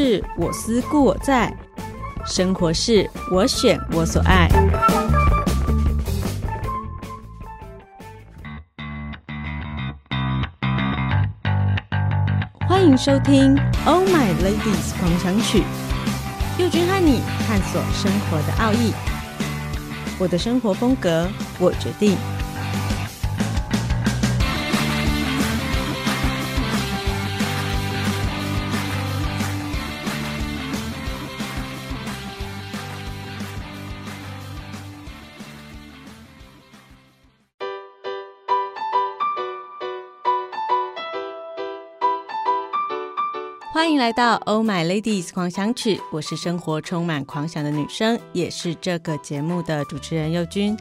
是我思故我在，生活是我选我所爱。欢迎收听《Oh My Ladies 狂想曲》，佑君和你探索生活的奥义。我的生活风格，我决定。欢迎来到《Oh My Ladies 狂想曲》，我是生活充满狂想的女生，也是这个节目的主持人佑君。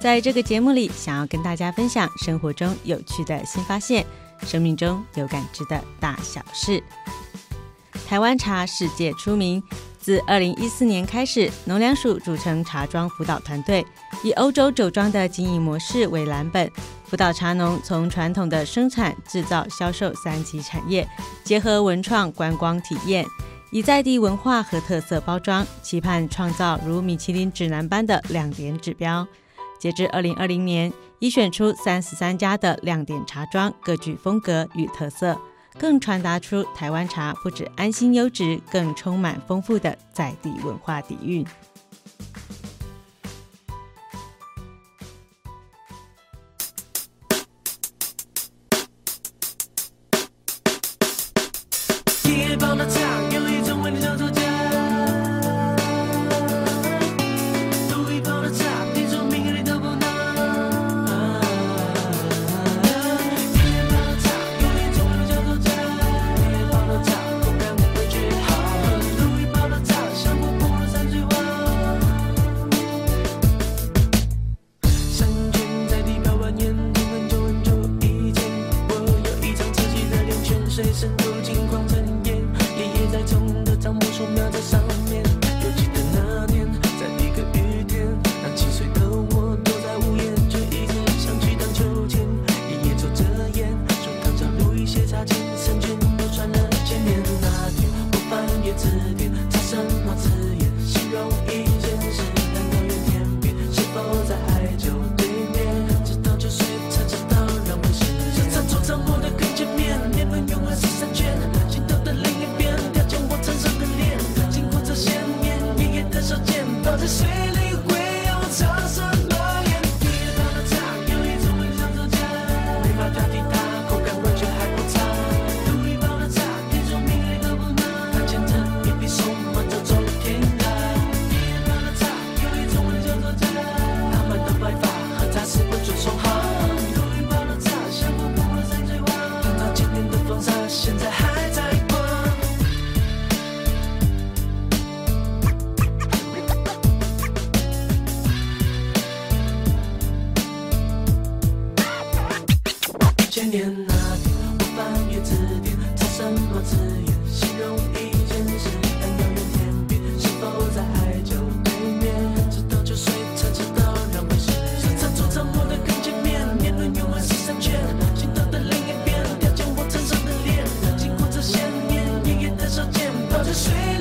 在这个节目里，想要跟大家分享生活中有趣的新发现，生命中有感知的大小事。台湾茶世界出名，自二零一四年开始，农粮署组成茶庄辅导团队，以欧洲酒庄的经营模式为蓝本。辅导茶农从传统的生产、制造、销售三级产业，结合文创观光体验，以在地文化和特色包装，期盼创造如米其林指南般的亮点指标。截至二零二零年，已选出三十三家的亮点茶庄，各具风格与特色，更传达出台湾茶不止安心优质，更充满丰富的在地文化底蕴。conversation the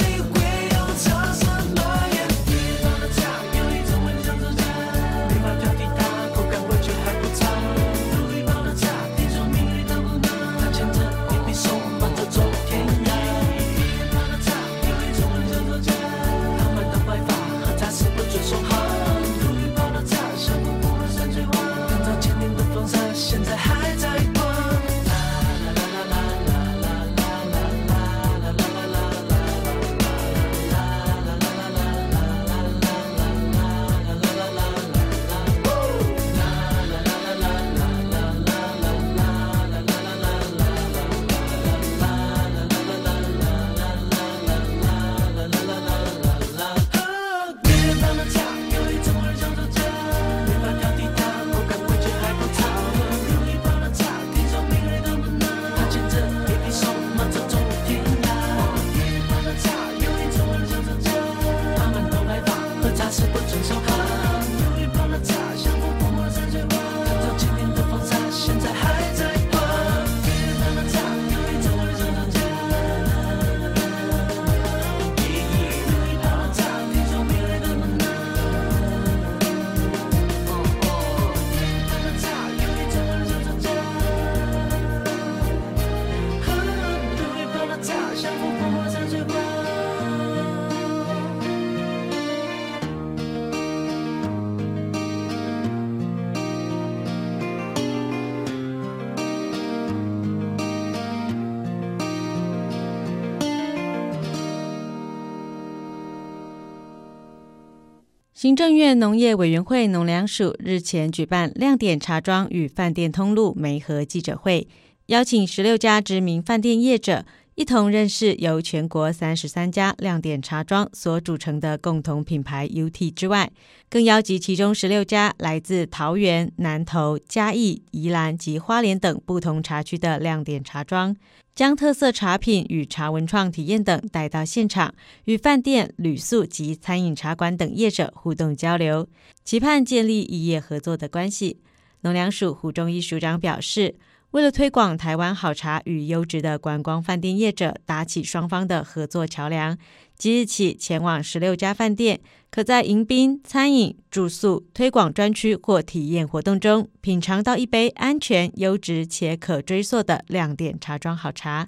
行政院农业委员会农粮署日前举办亮点茶庄与饭店通路媒合记者会，邀请十六家知名饭店业者一同认识由全国三十三家亮点茶庄所组成的共同品牌 UT 之外，更邀集其中十六家来自桃园、南投、嘉义、宜兰及花莲等不同茶区的亮点茶庄。将特色茶品与茶文创体验等带到现场，与饭店、旅宿及餐饮茶馆等业者互动交流，期盼建立异业合作的关系。农粮署胡忠一署长表示，为了推广台湾好茶与优质的观光饭店业者，搭起双方的合作桥梁。即日起前往十六家饭店，可在迎宾、餐饮、住宿、推广专区或体验活动中，品尝到一杯安全、优质且可追溯的亮点茶庄好茶。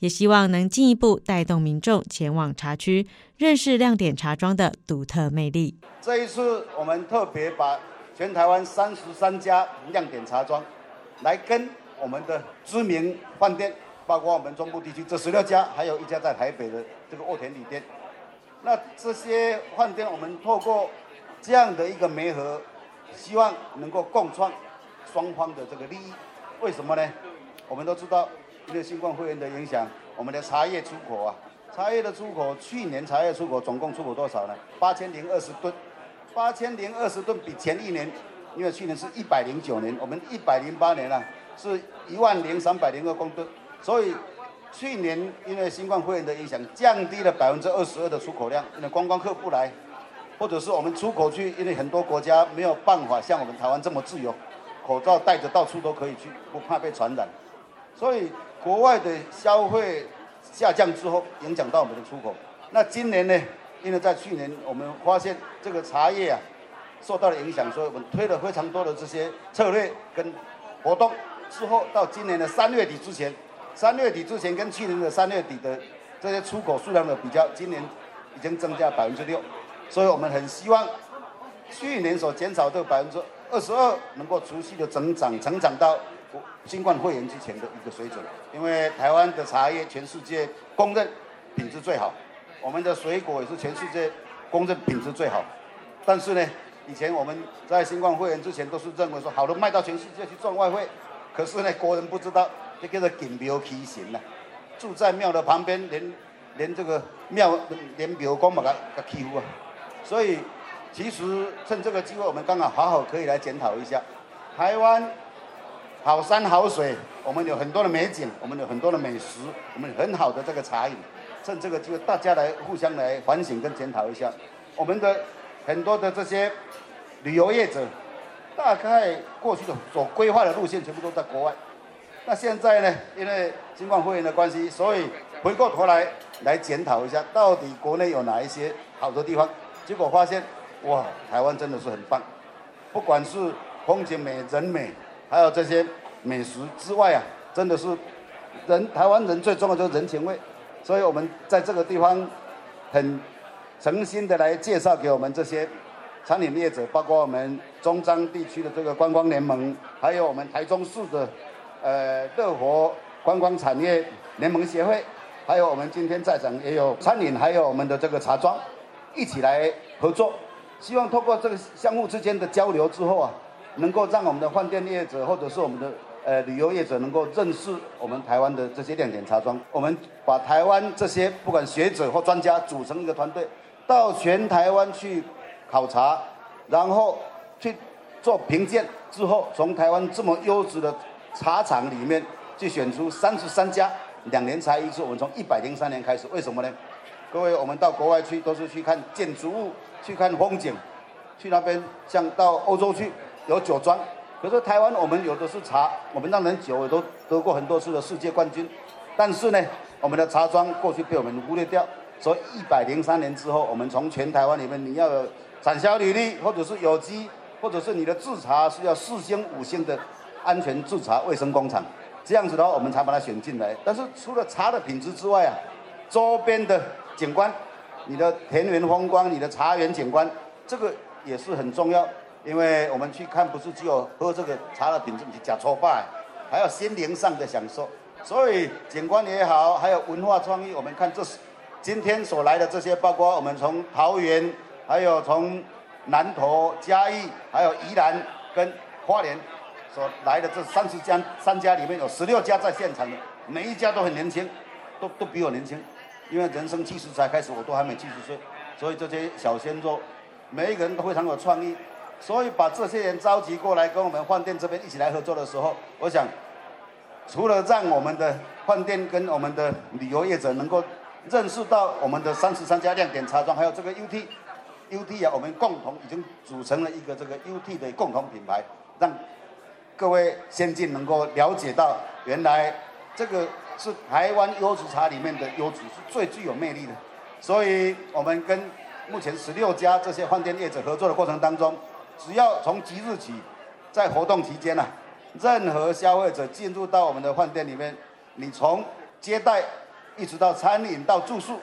也希望能进一步带动民众前往茶区，认识亮点茶庄的独特魅力。这一次，我们特别把全台湾三十三家亮点茶庄，来跟我们的知名饭店。包括我们中部地区这十六家，还有一家在台北的这个沃田旅店。那这些饭店，我们透过这样的一个媒合，希望能够共创双方的这个利益。为什么呢？我们都知道，因为新冠肺炎的影响，我们的茶叶出口啊，茶叶的出口，去年茶叶出口总共出口多少呢？八千零二十吨，八千零二十吨比前一年，因为去年是一百零九年，我们一百零八年啊，是一万零三百零二公吨。所以去年因为新冠肺炎的影响，降低了百分之二十二的出口量，因为观光客不来，或者是我们出口去，因为很多国家没有办法像我们台湾这么自由，口罩戴着到处都可以去，不怕被传染。所以国外的消费下降之后，影响到我们的出口。那今年呢？因为在去年我们发现这个茶叶啊受到了影响，所以我们推了非常多的这些策略跟活动。之后到今年的三月底之前。三月底之前跟去年的三月底的这些出口数量的比较，今年已经增加百分之六，所以我们很希望去年所减少的百分之二十二能够持续的增长，成长到新冠肺炎之前的一个水准。因为台湾的茶叶全世界公认品质最好，我们的水果也是全世界公认品质最好。但是呢，以前我们在新冠肺炎之前都是认为说好的卖到全世界去赚外汇，可是呢，国人不知道。这叫做敬庙起神呐，住在庙的旁边，连连这个庙连庙公嘛，给给欺负啊！所以其实趁这个机会，我们刚好好好可以来检讨一下，台湾好山好水，我们有很多的美景，我们有很多的美食，我们很好的这个茶饮，趁这个机会，大家来互相来反省跟检讨一下，我们的很多的这些旅游业者，大概过去的所规划的路线全部都在国外。那现在呢？因为新冠肺炎的关系，所以回过头来来检讨一下，到底国内有哪一些好的地方？结果发现，哇，台湾真的是很棒，不管是风景美、人美，还有这些美食之外啊，真的是人台湾人最重要就是人情味。所以我们在这个地方很诚心的来介绍给我们这些餐饮业者，包括我们中彰地区的这个观光联盟，还有我们台中市的。呃，乐活观光产业联盟协会，还有我们今天在场也有餐饮，还有我们的这个茶庄，一起来合作，希望透过这个相互之间的交流之后啊，能够让我们的饭店业者或者是我们的呃旅游业者能够认识我们台湾的这些亮点茶庄。我们把台湾这些不管学者或专家组成一个团队，到全台湾去考察，然后去做评鉴之后，从台湾这么优质的。茶厂里面去选出三十三家，两年才一次。我们从一百零三年开始，为什么呢？各位，我们到国外去都是去看建筑物，去看风景，去那边像到欧洲去有酒庄。可是台湾我们有的是茶，我们当然酒也都得过很多次的世界冠军。但是呢，我们的茶庄过去被我们忽略掉。所以一百零三年之后，我们从全台湾里面，你要有产销履历，或者是有机，或者是你的制茶是要四星五星的。安全制茶卫生工厂，这样子的话，我们才把它选进来。但是除了茶的品质之外啊，周边的景观，你的田园风光，你的茶园景观，这个也是很重要。因为我们去看，不是只有喝这个茶的品质，你假错吧，还有心灵上的享受。所以景观也好，还有文化创意，我们看这是今天所来的这些，包括我们从桃园，还有从南投、嘉义，还有宜兰跟花莲所来的这三十家三家里面有十六家在现场的，每一家都很年轻，都都比我年轻，因为人生七十才开始，我都还没七十岁，所以这些小鲜肉，每一个人都非常有创意，所以把这些人召集过来跟我们饭店这边一起来合作的时候，我想，除了让我们的饭店跟我们的旅游业者能够认识到我们的三十三家亮点茶庄，还有这个 UT。UT 啊，我们共同已经组成了一个这个 UT 的共同品牌，让各位先进能够了解到，原来这个是台湾优质茶里面的优质，是最具有魅力的。所以，我们跟目前十六家这些饭店业者合作的过程当中，只要从即日起，在活动期间呐、啊，任何消费者进入到我们的饭店里面，你从接待一直到餐饮到住宿。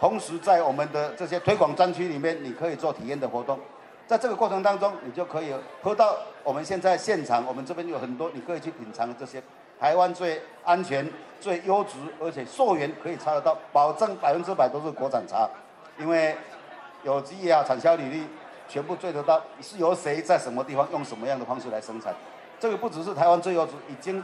同时，在我们的这些推广专区里面，你可以做体验的活动。在这个过程当中，你就可以喝到我们现在现场，我们这边有很多你可以去品尝这些台湾最安全、最优质，而且溯源可以查得到，保证百分之百都是国产茶。因为有机啊、产销履历全部追得到，是由谁在什么地方用什么样的方式来生产。这个不只是台湾最优质，已经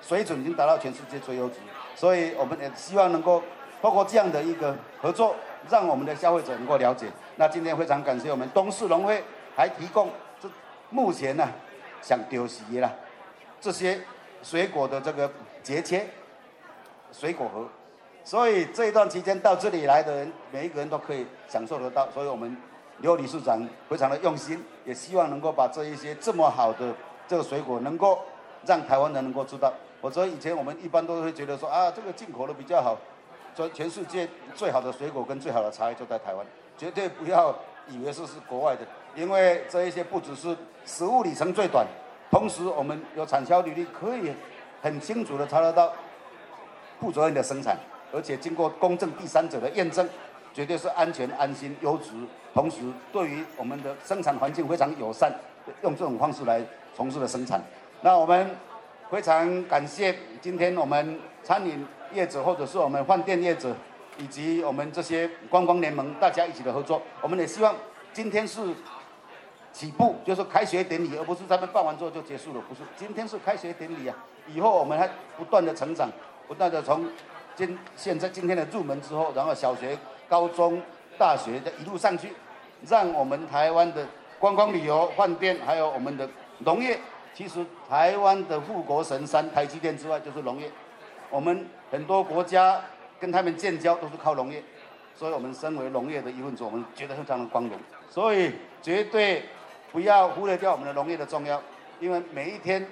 水准已经达到全世界最优质。所以我们也希望能够。包括这样的一个合作，让我们的消费者能够了解。那今天非常感谢我们东势农会，还提供这目前呢、想丢席啦，这些水果的这个节切水果盒，所以这一段期间到这里来的人，每一个人都可以享受得到。所以我们刘理事长非常的用心，也希望能够把这一些这么好的这个水果，能够让台湾人能够知道。否则以前我们一般都会觉得说啊，这个进口的比较好。全世界最好的水果跟最好的茶叶就在台湾，绝对不要以为是是国外的，因为这一些不只是食物里程最短，同时我们有产销履历，可以很清楚的查得到负责任的生产，而且经过公正第三者的验证，绝对是安全、安心、优质，同时对于我们的生产环境非常友善，用这种方式来从事的生产。那我们非常感谢今天我们餐饮。业者或者是我们饭店业者，以及我们这些观光联盟，大家一起的合作，我们也希望今天是起步，就是开学典礼，而不是咱们办完之后就结束了。不是，今天是开学典礼啊！以后我们还不断的成长，不断的从今现在今天的入门之后，然后小学、高中、大学的一路上去，让我们台湾的观光旅游、饭店，还有我们的农业，其实台湾的护国神山台积电之外，就是农业。我们很多国家跟他们建交都是靠农业，所以我们身为农业的一份子，我们觉得非常的光荣。所以绝对不要忽略掉我们的农业的重要，因为每一天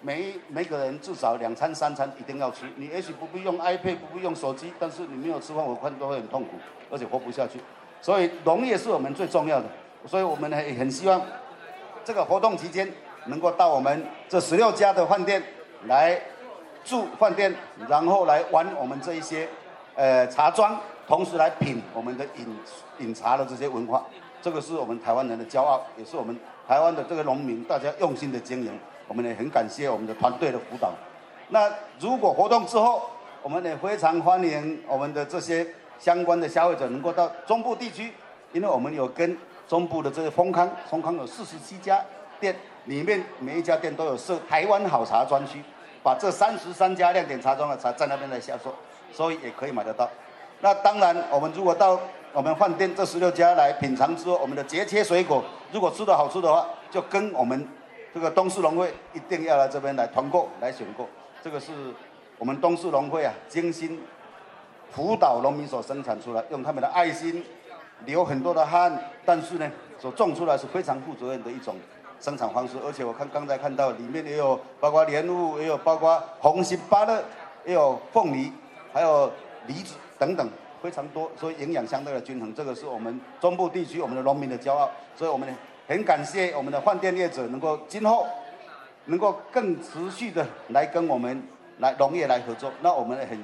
每一每个人至少两餐三餐一定要吃。你也许不必用 iPad，不必用手机，但是你没有吃饭，我看都会很痛苦，而且活不下去。所以农业是我们最重要的，所以我们也很希望这个活动期间能够到我们这十六家的饭店来。住饭店，然后来玩我们这一些，呃，茶庄，同时来品我们的饮饮茶的这些文化，这个是我们台湾人的骄傲，也是我们台湾的这个农民大家用心的经营。我们也很感谢我们的团队的辅导。那如果活动之后，我们也非常欢迎我们的这些相关的消费者能够到中部地区，因为我们有跟中部的这个丰康，丰康有四十七家店，里面每一家店都有设台湾好茶专区。把这三十三家亮点茶庄的茶在那边来销售，所以也可以买得到。那当然，我们如果到我们饭店这十六家来品尝之后，我们的节切水果如果吃的好吃的话，就跟我们这个东势农会一定要来这边来团购来选购。这个是我们东势农会啊，精心辅导农民所生产出来，用他们的爱心，流很多的汗，但是呢，所种出来是非常负责任的一种。生产方式，而且我看刚才看到里面也有包括莲雾，也有包括红心芭乐，也有凤梨，还有梨子等等，非常多，所以营养相对的均衡。这个是我们中部地区我们的农民的骄傲，所以我们很感谢我们的饭店业者能够今后能够更持续的来跟我们来农业来合作。那我们很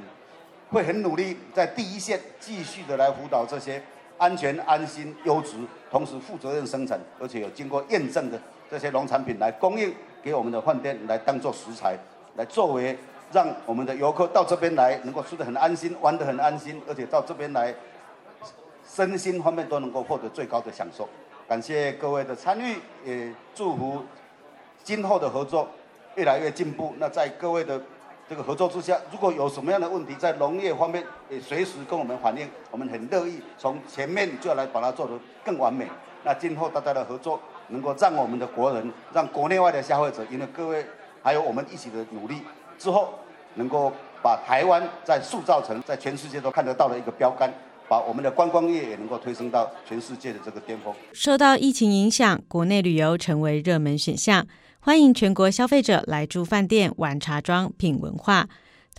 会很努力在第一线继续的来辅导这些安全、安心、优质，同时负责任生产，而且有经过验证的。这些农产品来供应给我们的饭店，来当做食材，来作为让我们的游客到这边来能够吃得很安心，玩得很安心，而且到这边来身心方面都能够获得最高的享受。感谢各位的参与，也祝福今后的合作越来越进步。那在各位的这个合作之下，如果有什么样的问题在农业方面，也随时跟我们反映，我们很乐意从前面就要来把它做得更完美。那今后大家的合作能够让我们的国人，让国内外的消费者，因为各位还有我们一起的努力之后，能够把台湾再塑造成在全世界都看得到的一个标杆。把我们的观光业也能够推升到全世界的这个巅峰。受到疫情影响，国内旅游成为热门选项，欢迎全国消费者来住饭店、玩茶庄、品文化。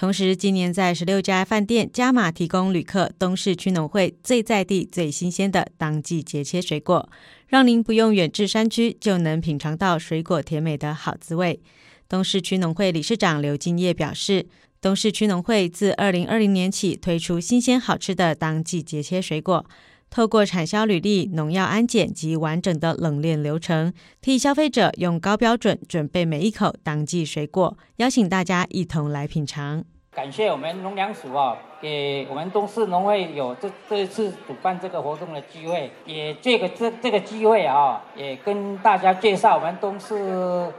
同时，今年在十六家饭店加码提供旅客东市区农会最在地、最新鲜的当季节切水果，让您不用远至山区就能品尝到水果甜美的好滋味。东市区农会理事长刘金叶表示。东市区农会自二零二零年起推出新鲜好吃的当季节切水果，透过产销履历、农药安检及完整的冷链流程，替消费者用高标准准备每一口当季水果，邀请大家一同来品尝。感谢我们农粮署啊，给我们东势农会有这这一次主办这个活动的机会，也这个这这个机会啊，也跟大家介绍我们东势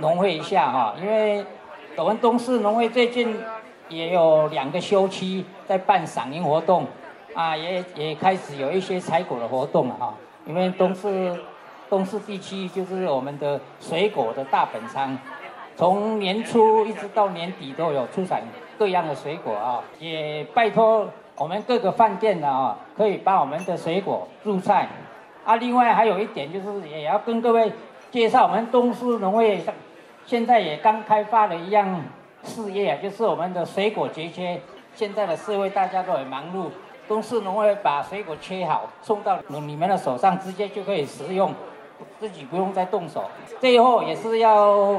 农会一下哈，因为。我们东势农会最近也有两个休期在办赏樱活动，啊，也也开始有一些采果的活动了哈。因为东市东市地区就是我们的水果的大本仓，从年初一直到年底都有出产各样的水果啊。也拜托我们各个饭店的啊，可以把我们的水果入菜。啊，另外还有一点就是也要跟各位介绍我们东市农会上。现在也刚开发了一样事业啊，就是我们的水果节切。现在的社会大家都很忙碌，东市农会把水果切好送到你们的手上，直接就可以食用，自己不用再动手。最后也是要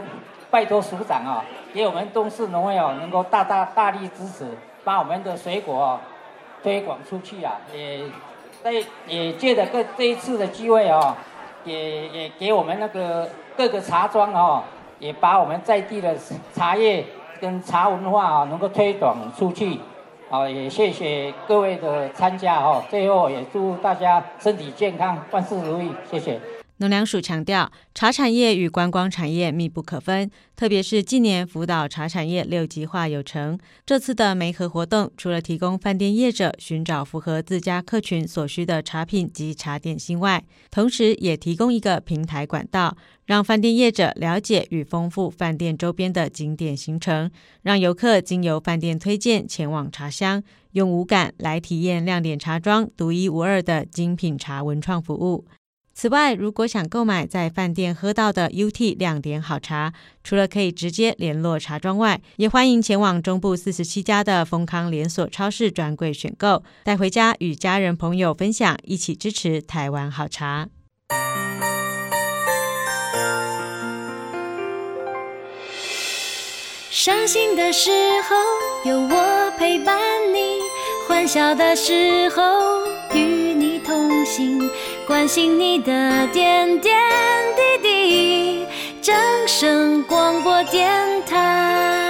拜托署长啊，给我们东市农会哦，能够大大大力支持，把我们的水果推广出去啊。也在也借着这这一次的机会啊，也也给我们那个各个茶庄啊。也把我们在地的茶叶跟茶文化啊，能够推广出去，好，也谢谢各位的参加哈。最后也祝大家身体健康，万事如意，谢谢。农粮署强调，茶产业与观光产业密不可分，特别是近年辅导茶产业六级化有成。这次的媒合活动，除了提供饭店业者寻找符合自家客群所需的茶品及茶点心外，同时也提供一个平台管道，让饭店业者了解与丰富饭店周边的景点行程，让游客经由饭店推荐前往茶乡，用五感来体验亮点茶庄独一无二的精品茶文创服务。此外，如果想购买在饭店喝到的 UT 亮点好茶，除了可以直接联络茶庄外，也欢迎前往中部四十七家的丰康连锁超市专柜选购，带回家与家人朋友分享，一起支持台湾好茶。伤心的时候有我陪伴你，欢笑的时候与你同行。关心你的点点滴滴，掌声广播电台。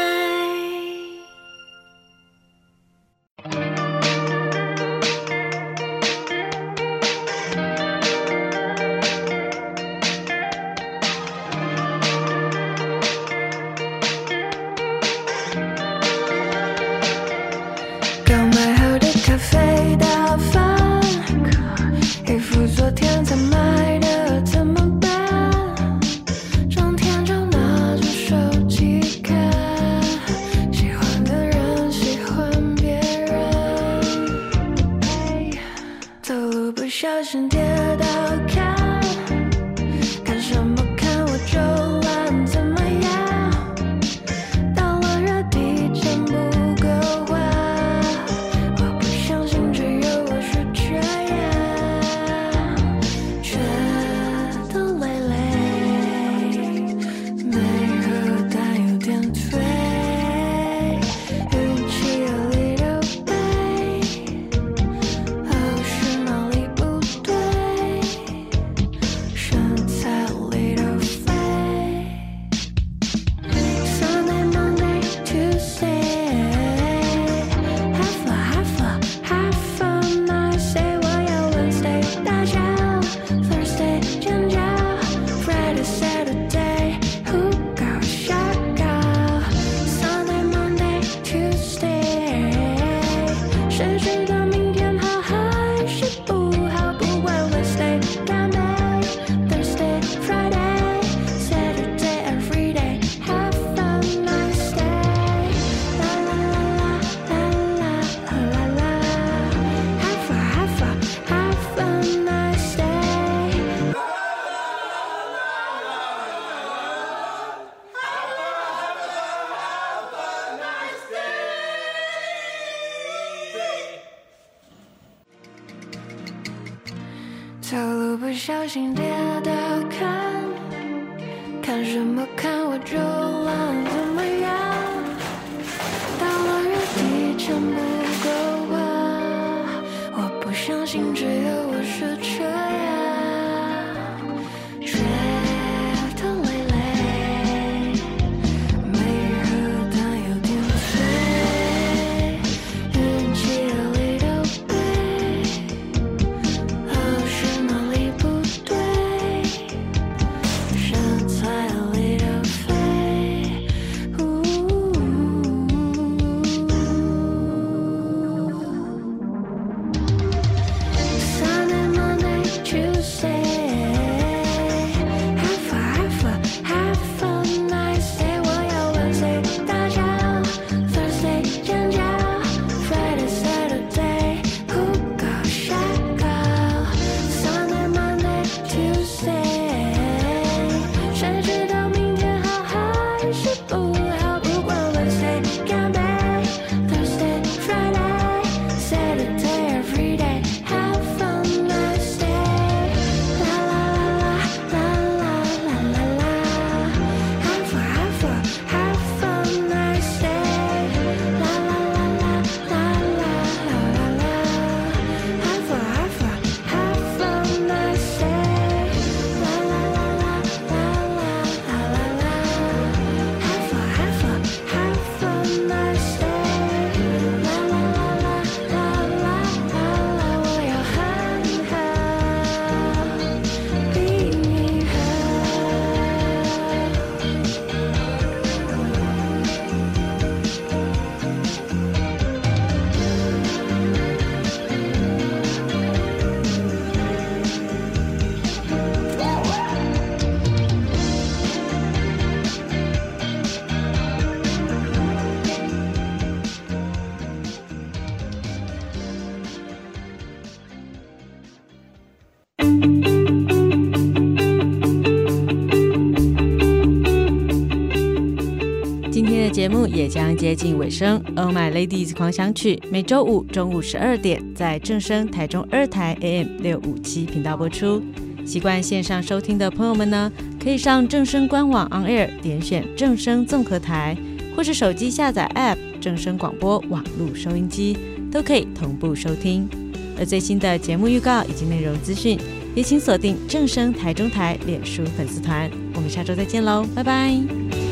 也将接近尾声，《Oh My Ladies》狂想曲每周五中午十二点在正声台中二台 AM 六五七频道播出。习惯线上收听的朋友们呢，可以上正声官网 On Air 点选正声综合台，或是手机下载 App 正声广播网络收音机，都可以同步收听。而最新的节目预告以及内容资讯，也请锁定正声台中台脸书粉丝团。我们下周再见喽，拜拜。